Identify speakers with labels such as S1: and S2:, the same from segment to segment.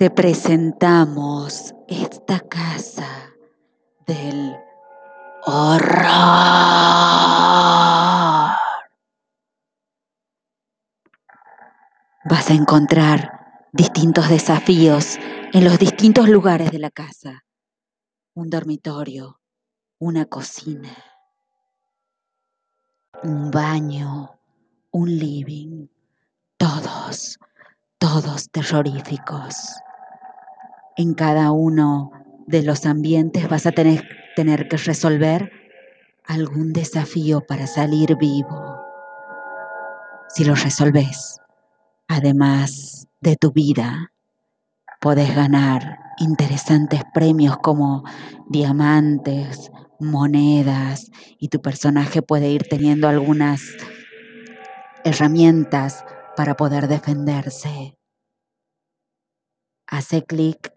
S1: te presentamos esta casa del horror. Vas a encontrar distintos desafíos en los distintos lugares de la casa. Un dormitorio, una cocina, un baño, un living, todos, todos terroríficos. En cada uno de los ambientes vas a tener, que resolver algún desafío para salir vivo. Si lo resolves, además de tu vida, podés ganar interesantes premios como diamantes, monedas y tu personaje puede ir teniendo algunas herramientas para poder defenderse. Hace clic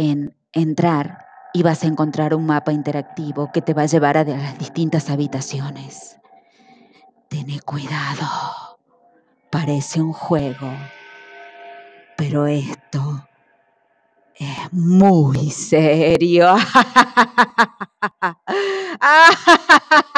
S1: en entrar y vas a encontrar un mapa interactivo que te va a llevar a las distintas habitaciones. Ten cuidado, parece un juego, pero esto es muy serio.